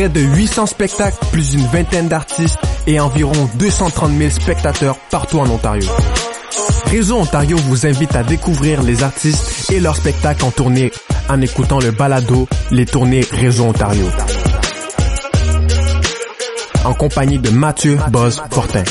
Près de 800 spectacles, plus d'une vingtaine d'artistes et environ 230 000 spectateurs partout en Ontario. Réseau Ontario vous invite à découvrir les artistes et leurs spectacles en tournée en écoutant le balado Les tournées Réseau Ontario. En compagnie de Mathieu Boz Fortin.